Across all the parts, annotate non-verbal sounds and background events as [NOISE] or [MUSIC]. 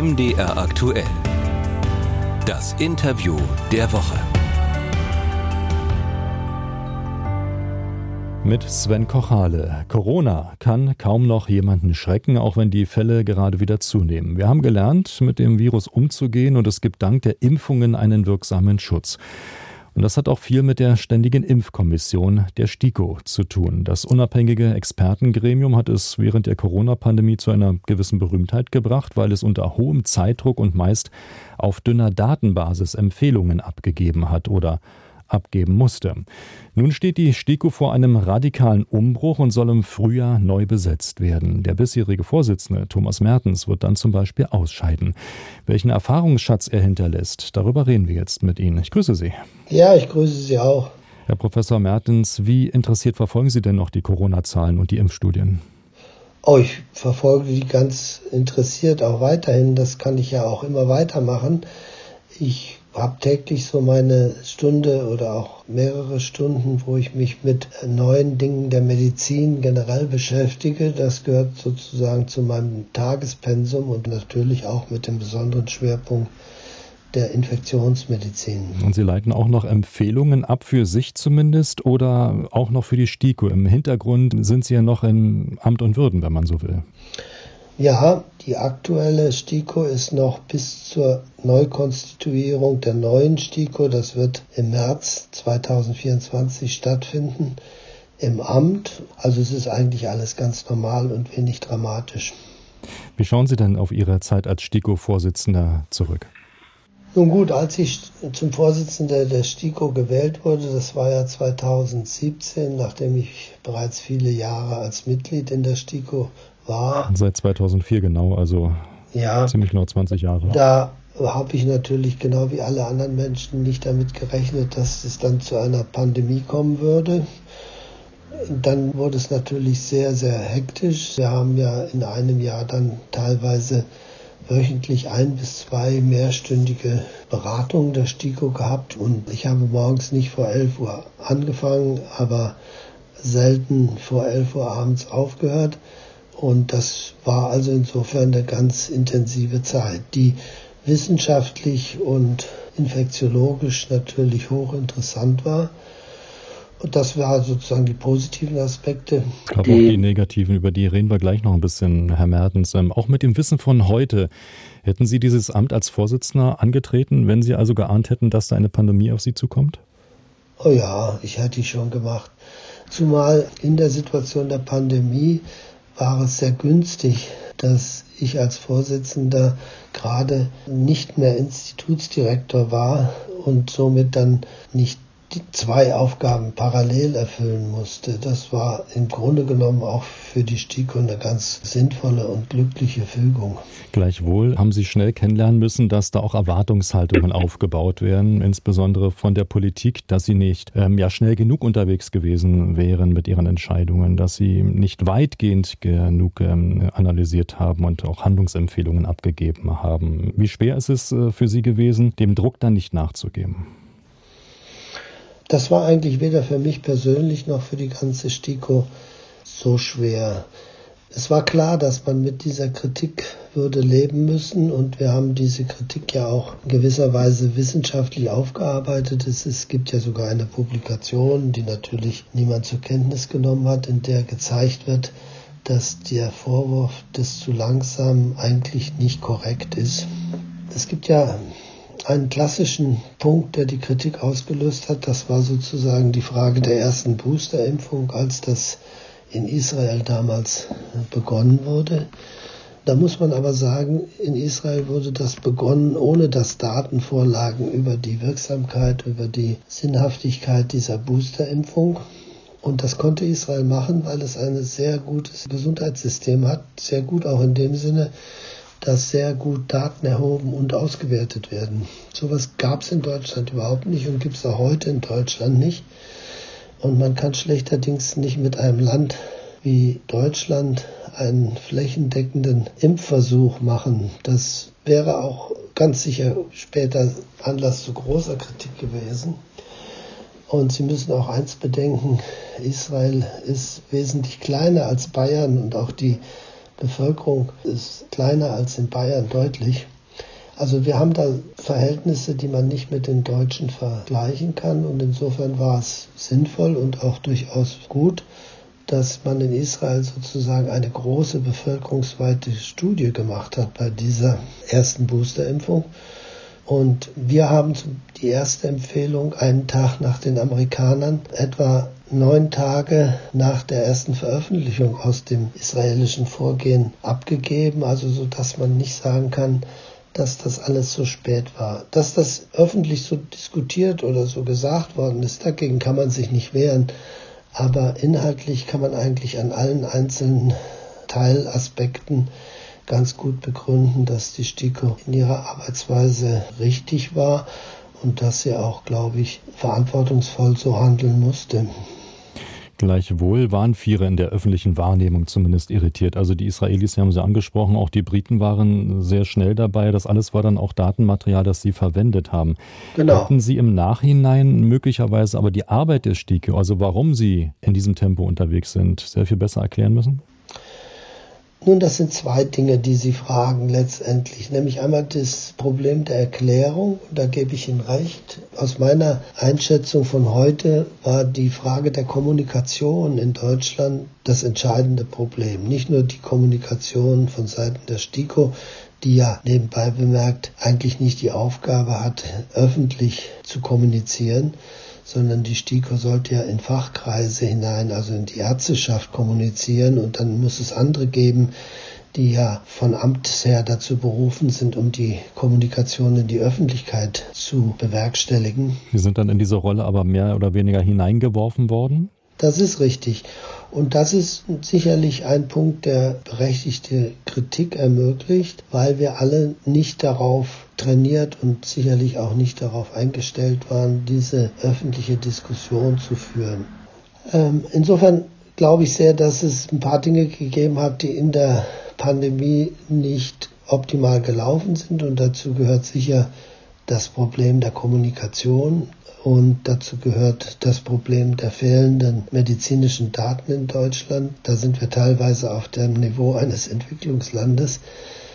MDR aktuell. Das Interview der Woche. Mit Sven Kochale. Corona kann kaum noch jemanden schrecken, auch wenn die Fälle gerade wieder zunehmen. Wir haben gelernt, mit dem Virus umzugehen und es gibt dank der Impfungen einen wirksamen Schutz. Und das hat auch viel mit der Ständigen Impfkommission der STIKO zu tun. Das unabhängige Expertengremium hat es während der Corona-Pandemie zu einer gewissen Berühmtheit gebracht, weil es unter hohem Zeitdruck und meist auf dünner Datenbasis Empfehlungen abgegeben hat oder abgeben musste. Nun steht die STIKO vor einem radikalen Umbruch und soll im Frühjahr neu besetzt werden. Der bisherige Vorsitzende Thomas Mertens wird dann zum Beispiel ausscheiden. Welchen Erfahrungsschatz er hinterlässt, darüber reden wir jetzt mit Ihnen. Ich grüße Sie. Ja, ich grüße Sie auch. Herr Professor Mertens, wie interessiert verfolgen Sie denn noch die Corona-Zahlen und die Impfstudien? Oh, ich verfolge die ganz interessiert auch weiterhin. Das kann ich ja auch immer weitermachen. Ich habe täglich so meine Stunde oder auch mehrere Stunden, wo ich mich mit neuen Dingen der Medizin generell beschäftige. Das gehört sozusagen zu meinem Tagespensum und natürlich auch mit dem besonderen Schwerpunkt der Infektionsmedizin. Und Sie leiten auch noch Empfehlungen ab für sich zumindest oder auch noch für die STIKO. Im Hintergrund sind Sie ja noch in Amt und Würden, wenn man so will. Ja, die aktuelle STIKO ist noch bis zur Neukonstituierung der neuen STIKO, das wird im März 2024 stattfinden, im Amt. Also es ist eigentlich alles ganz normal und wenig dramatisch. Wie schauen Sie denn auf Ihre Zeit als STIKO-Vorsitzender zurück? Nun gut, als ich zum Vorsitzenden der STIKO gewählt wurde, das war ja 2017, nachdem ich bereits viele Jahre als Mitglied in der STIKO war. Seit 2004 genau, also ja, ziemlich genau 20 Jahre. Da habe ich natürlich genau wie alle anderen Menschen nicht damit gerechnet, dass es dann zu einer Pandemie kommen würde. Dann wurde es natürlich sehr, sehr hektisch. Wir haben ja in einem Jahr dann teilweise wöchentlich ein bis zwei mehrstündige Beratungen der STIKO gehabt und ich habe morgens nicht vor 11 Uhr angefangen, aber selten vor 11 Uhr abends aufgehört. Und das war also insofern eine ganz intensive Zeit, die wissenschaftlich und infektiologisch natürlich hochinteressant war. Und das war sozusagen die positiven Aspekte. Aber auch die negativen, über die reden wir gleich noch ein bisschen, Herr Mertens. Ähm, auch mit dem Wissen von heute, hätten Sie dieses Amt als Vorsitzender angetreten, wenn Sie also geahnt hätten, dass da eine Pandemie auf Sie zukommt? Oh ja, ich hätte ich schon gemacht. Zumal in der Situation der Pandemie war es sehr günstig, dass ich als Vorsitzender gerade nicht mehr Institutsdirektor war und somit dann nicht zwei Aufgaben parallel erfüllen musste. Das war im Grunde genommen auch für die STIKO eine ganz sinnvolle und glückliche Fügung. Gleichwohl haben Sie schnell kennenlernen müssen, dass da auch Erwartungshaltungen aufgebaut werden, insbesondere von der Politik, dass Sie nicht ähm, ja schnell genug unterwegs gewesen wären mit Ihren Entscheidungen, dass Sie nicht weitgehend genug ähm, analysiert haben und auch Handlungsempfehlungen abgegeben haben. Wie schwer ist es äh, für Sie gewesen, dem Druck dann nicht nachzugeben? Das war eigentlich weder für mich persönlich noch für die ganze STIKO so schwer. Es war klar, dass man mit dieser Kritik würde leben müssen und wir haben diese Kritik ja auch in gewisser Weise wissenschaftlich aufgearbeitet. Es, gibt ja sogar eine Publikation, die natürlich niemand zur Kenntnis genommen hat, in der gezeigt wird, dass der Vorwurf des zu langsam eigentlich nicht korrekt ist. Es gibt ja einen klassischen Punkt, der die Kritik ausgelöst hat. Das war sozusagen die Frage der ersten Boosterimpfung, als das in Israel damals begonnen wurde. Da muss man aber sagen, in Israel wurde das begonnen, ohne dass Daten vorlagen über die Wirksamkeit, über die Sinnhaftigkeit dieser Boosterimpfung. Und das konnte Israel machen, weil es ein sehr gutes Gesundheitssystem hat, sehr gut auch in dem Sinne, dass sehr gut Daten erhoben und ausgewertet werden. Sowas gab es in Deutschland überhaupt nicht und gibt es auch heute in Deutschland nicht. Und man kann schlechterdings nicht mit einem Land wie Deutschland einen flächendeckenden Impfversuch machen. Das wäre auch ganz sicher später Anlass zu großer Kritik gewesen. Und Sie müssen auch eins bedenken, Israel ist wesentlich kleiner als Bayern und auch die Bevölkerung ist kleiner als in Bayern deutlich. Also wir haben da Verhältnisse, die man nicht mit den Deutschen vergleichen kann und insofern war es sinnvoll und auch durchaus gut, dass man in Israel sozusagen eine große bevölkerungsweite Studie gemacht hat bei dieser ersten Boosterimpfung. Und wir haben die erste Empfehlung einen Tag nach den Amerikanern, etwa neun Tage nach der ersten Veröffentlichung aus dem israelischen Vorgehen abgegeben, also so dass man nicht sagen kann, dass das alles so spät war. Dass das öffentlich so diskutiert oder so gesagt worden ist, dagegen kann man sich nicht wehren. Aber inhaltlich kann man eigentlich an allen einzelnen Teilaspekten ganz gut begründen, dass die STIKO in ihrer Arbeitsweise richtig war und dass sie auch, glaube ich, verantwortungsvoll so handeln musste. Gleichwohl waren Vierer in der öffentlichen Wahrnehmung zumindest irritiert. Also die Israelis, Sie haben sie angesprochen, auch die Briten waren sehr schnell dabei. Das alles war dann auch Datenmaterial, das sie verwendet haben. Genau. Hätten Sie im Nachhinein möglicherweise aber die Arbeit der Stike, also warum Sie in diesem Tempo unterwegs sind, sehr viel besser erklären müssen? Nun, das sind zwei Dinge, die Sie fragen letztendlich. Nämlich einmal das Problem der Erklärung, da gebe ich Ihnen recht. Aus meiner Einschätzung von heute war die Frage der Kommunikation in Deutschland das entscheidende Problem. Nicht nur die Kommunikation von Seiten der STIKO, die ja nebenbei bemerkt eigentlich nicht die Aufgabe hat, öffentlich zu kommunizieren, sondern die STIKO sollte ja in Fachkreise hinein, also in die Ärzteschaft kommunizieren und dann muss es andere geben, die ja von Amts her dazu berufen sind, um die Kommunikation in die Öffentlichkeit zu bewerkstelligen. Sie sind dann in diese Rolle aber mehr oder weniger hineingeworfen worden? Das ist richtig. Und das ist sicherlich ein Punkt, der berechtigte Kritik ermöglicht, weil wir alle nicht darauf trainiert und sicherlich auch nicht darauf eingestellt waren, diese öffentliche Diskussion zu führen. Ähm, insofern glaube ich sehr, dass es ein paar Dinge gegeben hat, die in der Pandemie nicht optimal gelaufen sind und dazu gehört sicher das Problem der Kommunikation und dazu gehört das Problem der fehlenden medizinischen Daten in Deutschland. Da sind wir teilweise auf dem Niveau eines Entwicklungslandes.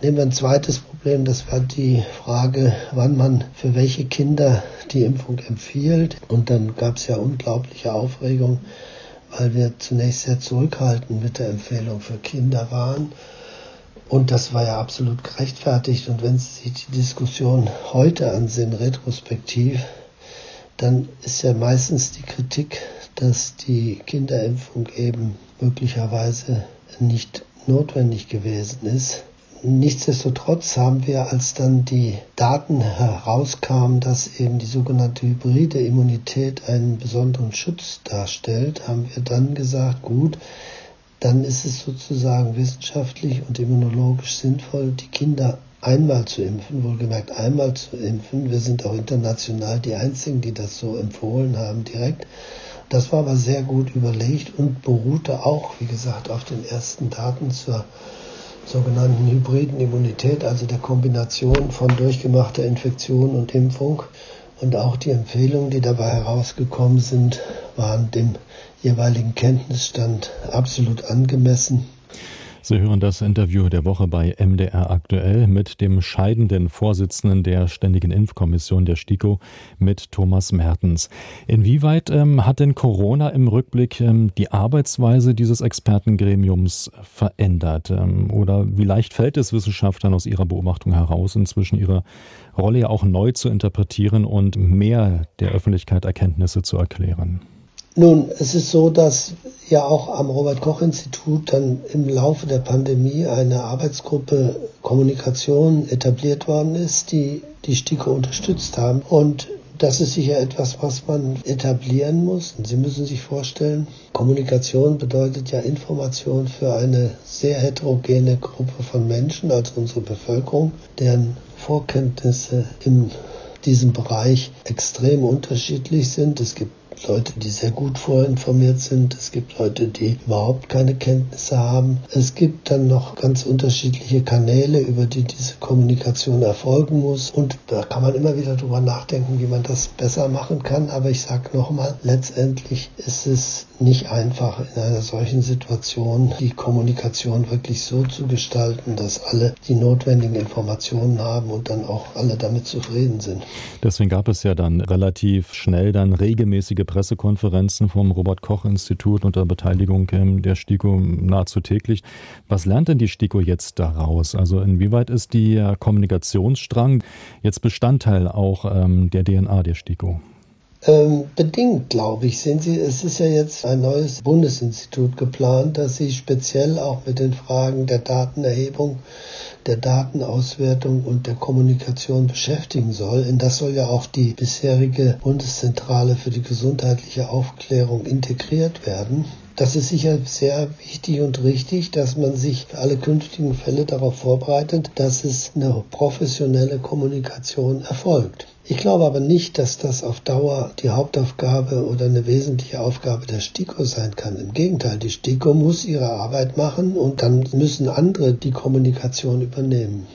Nehmen wir ein zweites Problem, das war die Frage, wann man für welche Kinder die Impfung empfiehlt. Und dann gab es ja unglaubliche Aufregung, weil wir zunächst sehr zurückhaltend mit der Empfehlung für Kinder waren. Und das war ja absolut gerechtfertigt. Und wenn Sie sich die Diskussion heute ansehen, retrospektiv, dann ist ja meistens die Kritik, dass die Kinderimpfung eben möglicherweise nicht notwendig gewesen ist. Nichtsdestotrotz haben wir, als dann die Daten herauskamen, dass eben die sogenannte hybride Immunität einen besonderen Schutz darstellt, haben wir dann gesagt, gut, dann ist es sozusagen wissenschaftlich und immunologisch sinnvoll, die Kinder einmal zu impfen, wohlgemerkt einmal zu impfen. Wir sind auch international die Einzigen, die das so empfohlen haben direkt. Das war aber sehr gut überlegt und beruhte auch, wie gesagt, auf den ersten Daten zur sogenannten hybriden Immunität, also der Kombination von durchgemachter Infektion und Impfung. Und auch die Empfehlungen, die dabei herausgekommen sind, waren dem jeweiligen Kenntnisstand absolut angemessen. Sie hören das Interview der Woche bei MDR aktuell mit dem scheidenden Vorsitzenden der Ständigen Impfkommission der STIKO mit Thomas Mertens. Inwieweit ähm, hat denn Corona im Rückblick ähm, die Arbeitsweise dieses Expertengremiums verändert? Ähm, oder wie leicht fällt es Wissenschaftlern aus ihrer Beobachtung heraus, inzwischen ihre Rolle ja auch neu zu interpretieren und mehr der Öffentlichkeit Erkenntnisse zu erklären? Nun, es ist so, dass ja auch am Robert Koch Institut dann im Laufe der Pandemie eine Arbeitsgruppe Kommunikation etabliert worden ist, die die STIKO unterstützt haben. Und das ist sicher etwas, was man etablieren muss. Sie müssen sich vorstellen, Kommunikation bedeutet ja Information für eine sehr heterogene Gruppe von Menschen, also unsere Bevölkerung, deren Vorkenntnisse in diesem Bereich extrem unterschiedlich sind. Es gibt Leute, die sehr gut vorinformiert sind. Es gibt Leute, die überhaupt keine Kenntnisse haben. Es gibt dann noch ganz unterschiedliche Kanäle, über die diese Kommunikation erfolgen muss. Und da kann man immer wieder drüber nachdenken, wie man das besser machen kann. Aber ich sage nochmal, letztendlich ist es nicht einfach in einer solchen Situation die Kommunikation wirklich so zu gestalten, dass alle die notwendigen Informationen haben und dann auch alle damit zufrieden sind. Deswegen gab es ja dann relativ schnell dann regelmäßige Pressekonferenzen vom Robert Koch Institut unter Beteiligung der STIKO nahezu täglich. Was lernt denn die STIKO jetzt daraus? Also inwieweit ist die Kommunikationsstrang jetzt Bestandteil auch ähm, der DNA der STIKO? Ähm, bedingt, glaube ich, sind sie. Es ist ja jetzt ein neues Bundesinstitut geplant, das sich speziell auch mit den Fragen der Datenerhebung, der Datenauswertung und der Kommunikation beschäftigen soll. In das soll ja auch die bisherige Bundeszentrale für die gesundheitliche Aufklärung integriert werden. Das ist sicher sehr wichtig und richtig, dass man sich für alle künftigen Fälle darauf vorbereitet, dass es eine professionelle Kommunikation erfolgt. Ich glaube aber nicht, dass das auf Dauer die Hauptaufgabe oder eine wesentliche Aufgabe der STIKO sein kann. Im Gegenteil, die STIKO muss ihre Arbeit machen und dann müssen andere die Kommunikation übernehmen.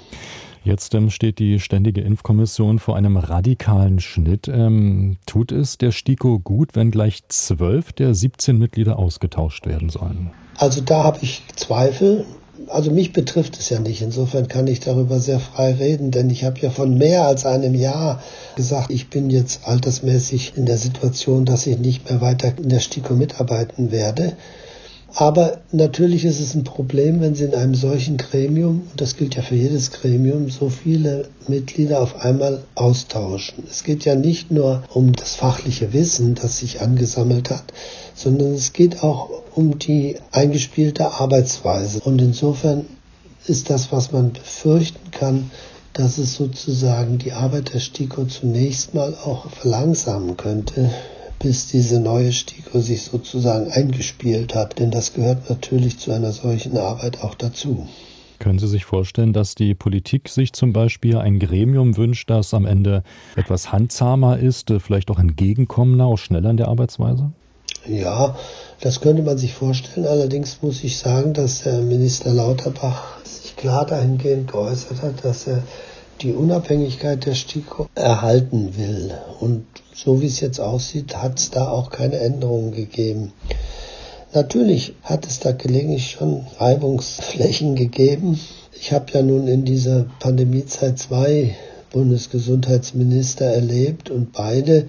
Jetzt ähm, steht die Ständige Impfkommission vor einem radikalen Schnitt. Ähm, tut es der STIKO gut, wenn gleich zwölf der 17 Mitglieder ausgetauscht werden sollen? Also da habe ich Zweifel also mich betrifft es ja nicht. Insofern kann ich darüber sehr frei reden, denn ich habe ja von mehr als einem Jahr gesagt, ich bin jetzt altersmäßig in der Situation, dass ich nicht mehr weiter in der STIKO mitarbeiten werde. Aber natürlich ist es ein Problem, wenn Sie in einem solchen Gremium, und das gilt ja für jedes Gremium, so viele Mitglieder auf einmal austauschen. Es geht ja nicht nur um das fachliche Wissen, das sich angesammelt hat, sondern es geht auch um die eingespielte Arbeitsweise. Und insofern ist das, was man befürchten kann, dass es sozusagen die Arbeit der STIKO zunächst mal auch verlangsamen könnte, bis diese neue STIKO sich sozusagen eingespielt hat. Denn das gehört natürlich zu einer solchen Arbeit auch dazu. Können Sie sich vorstellen, dass die Politik sich zum Beispiel ein Gremium wünscht, das am Ende etwas handzahmer ist, vielleicht auch entgegenkommender, auch schneller in der Arbeitsweise? Ja, das könnte man sich vorstellen. Allerdings muss ich sagen, dass der Minister Lauterbach sich klar dahingehend geäußert hat, dass er die Unabhängigkeit der STIKO erhalten will. Und so wie es jetzt aussieht, hat es da auch keine Änderungen gegeben. Natürlich hat es da gelegentlich schon Reibungsflächen gegeben. Ich habe ja nun in dieser Pandemiezeit zwei Bundesgesundheitsminister erlebt und beide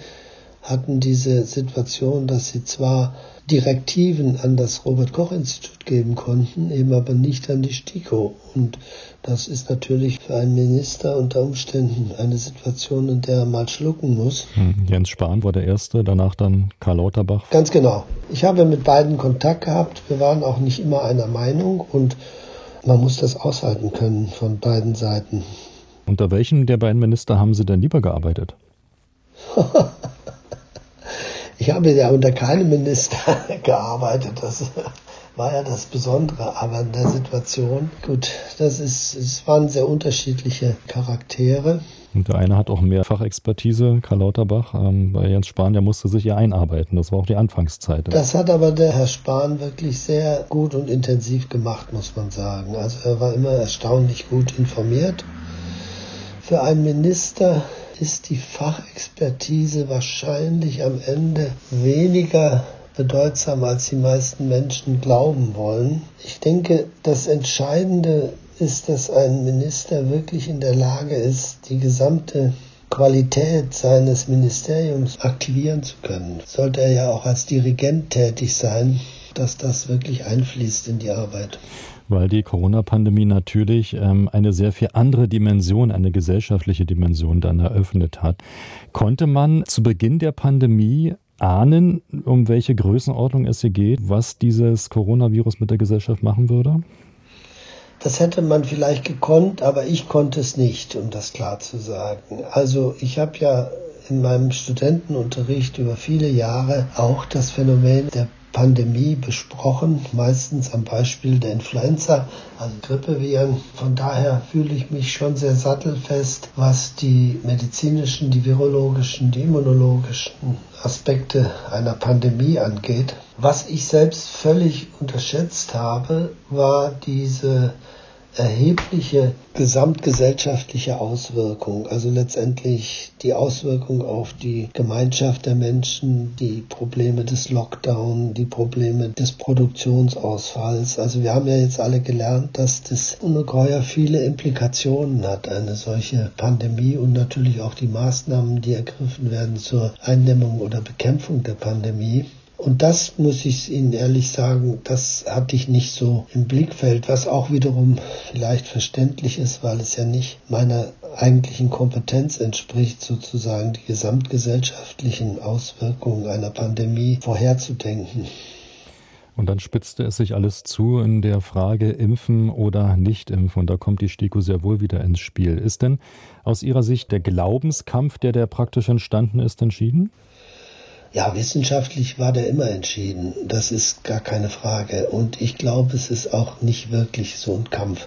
hatten diese Situation, dass sie zwar Direktiven an das Robert Koch Institut geben konnten, eben aber nicht an die STIKO. Und das ist natürlich für einen Minister unter Umständen eine Situation, in der er mal schlucken muss. Hm, Jens Spahn war der Erste, danach dann Karl Lauterbach. Ganz genau. Ich habe mit beiden Kontakt gehabt. Wir waren auch nicht immer einer Meinung und man muss das aushalten können von beiden Seiten. Unter welchen der beiden Minister haben Sie denn lieber gearbeitet? [LAUGHS] Ich habe ja unter keinem Minister [LAUGHS] gearbeitet. Das war ja das Besondere. Aber in der Situation, gut, das ist, es waren sehr unterschiedliche Charaktere. Und der eine hat auch mehr Fachexpertise, Karl Lauterbach. Ähm, bei Jens Spahn, der musste sich ja einarbeiten. Das war auch die Anfangszeit. Das hat aber der Herr Spahn wirklich sehr gut und intensiv gemacht, muss man sagen. Also er war immer erstaunlich gut informiert. Für einen Minister ist die Fachexpertise wahrscheinlich am Ende weniger bedeutsam, als die meisten Menschen glauben wollen. Ich denke, das Entscheidende ist, dass ein Minister wirklich in der Lage ist, die gesamte Qualität seines Ministeriums aktivieren zu können. Sollte er ja auch als Dirigent tätig sein, dass das wirklich einfließt in die Arbeit weil die Corona-Pandemie natürlich ähm, eine sehr viel andere Dimension, eine gesellschaftliche Dimension dann eröffnet hat. Konnte man zu Beginn der Pandemie ahnen, um welche Größenordnung es hier geht, was dieses Coronavirus mit der Gesellschaft machen würde? Das hätte man vielleicht gekonnt, aber ich konnte es nicht, um das klar zu sagen. Also ich habe ja in meinem Studentenunterricht über viele Jahre auch das Phänomen der Pandemie besprochen, meistens am Beispiel der Influenza, also Grippeviren. Von daher fühle ich mich schon sehr sattelfest, was die medizinischen, die virologischen, die immunologischen Aspekte einer Pandemie angeht. Was ich selbst völlig unterschätzt habe, war diese erhebliche gesamtgesellschaftliche Auswirkung, also letztendlich die Auswirkung auf die Gemeinschaft der Menschen, die Probleme des Lockdown, die Probleme des Produktionsausfalls. Also wir haben ja jetzt alle gelernt, dass das ungeheuer viele Implikationen hat, eine solche Pandemie und natürlich auch die Maßnahmen, die ergriffen werden zur Eindämmung oder Bekämpfung der Pandemie. Und das muss ich Ihnen ehrlich sagen, das hatte ich nicht so im Blickfeld, was auch wiederum vielleicht verständlich ist, weil es ja nicht meiner eigentlichen Kompetenz entspricht, sozusagen die gesamtgesellschaftlichen Auswirkungen einer Pandemie vorherzudenken. Und dann spitzte es sich alles zu in der Frage impfen oder nicht impfen. Und da kommt die STIKO sehr wohl wieder ins Spiel. Ist denn aus Ihrer Sicht der Glaubenskampf, der der praktisch entstanden ist, entschieden? Ja, wissenschaftlich war der immer entschieden. Das ist gar keine Frage. Und ich glaube, es ist auch nicht wirklich so ein Kampf.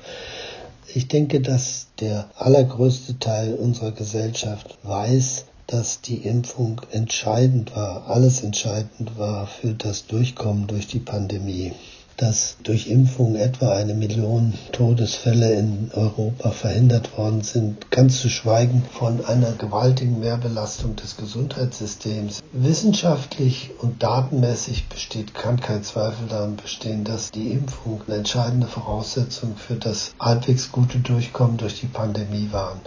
Ich denke, dass der allergrößte Teil unserer Gesellschaft weiß, dass die Impfung entscheidend war, alles entscheidend war für das Durchkommen durch die Pandemie dass durch Impfung etwa eine Million Todesfälle in Europa verhindert worden sind, ganz zu schweigen von einer gewaltigen Mehrbelastung des Gesundheitssystems. Wissenschaftlich und datenmäßig besteht, kann kein Zweifel daran bestehen, dass die Impfung eine entscheidende Voraussetzung für das halbwegs gute Durchkommen durch die Pandemie waren.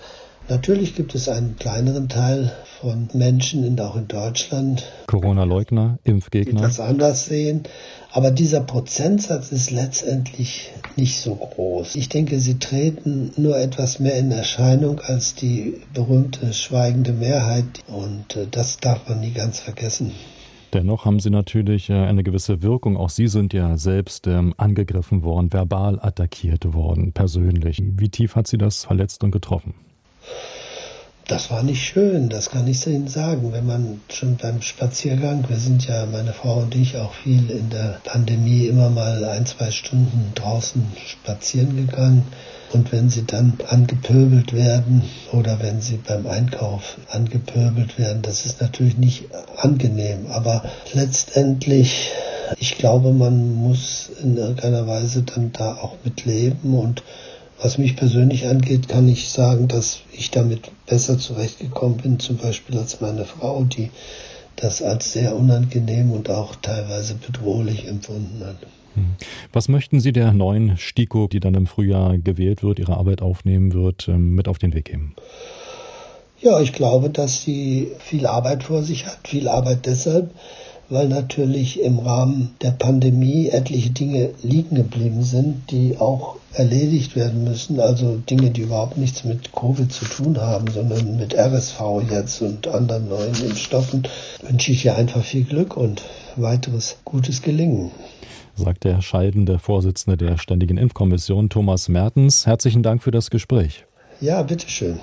Natürlich gibt es einen kleineren Teil von Menschen, auch in Deutschland, Corona-Leugner, Impfgegner, die das anders sehen. Aber dieser Prozentsatz ist letztendlich nicht so groß. Ich denke, sie treten nur etwas mehr in Erscheinung als die berühmte schweigende Mehrheit. Und äh, das darf man nie ganz vergessen. Dennoch haben Sie natürlich äh, eine gewisse Wirkung. Auch Sie sind ja selbst ähm, angegriffen worden, verbal attackiert worden, persönlich. Wie tief hat Sie das verletzt und getroffen? Das war nicht schön, das kann ich Ihnen sagen. Wenn man schon beim Spaziergang, wir sind ja, meine Frau und ich, auch viel in der Pandemie immer mal ein, zwei Stunden draußen spazieren gegangen. Und wenn sie dann angepöbelt werden oder wenn sie beim Einkauf angepöbelt werden, das ist natürlich nicht angenehm. Aber letztendlich, ich glaube, man muss in irgendeiner Weise dann da auch mit leben und was mich persönlich angeht, kann ich sagen, dass ich damit besser zurechtgekommen bin, zum Beispiel als meine Frau, die das als sehr unangenehm und auch teilweise bedrohlich empfunden hat. Hm. Was möchten Sie der neuen STIKO, die dann im Frühjahr gewählt wird, ihre Arbeit aufnehmen wird, ähm, mit auf den Weg geben? Ja, ich glaube, dass sie viel Arbeit vor sich hat. Viel Arbeit deshalb, weil natürlich im Rahmen der Pandemie etliche Dinge liegen geblieben sind, die auch erledigt werden müssen. Also Dinge, die überhaupt nichts mit Covid zu tun haben, sondern mit RSV jetzt und anderen neuen Impfstoffen. Wünsche ich ihr einfach viel Glück und weiteres gutes Gelingen. Sagt der scheidende Vorsitzende der Ständigen Impfkommission Thomas Mertens. Herzlichen Dank für das Gespräch. Ja, bitteschön.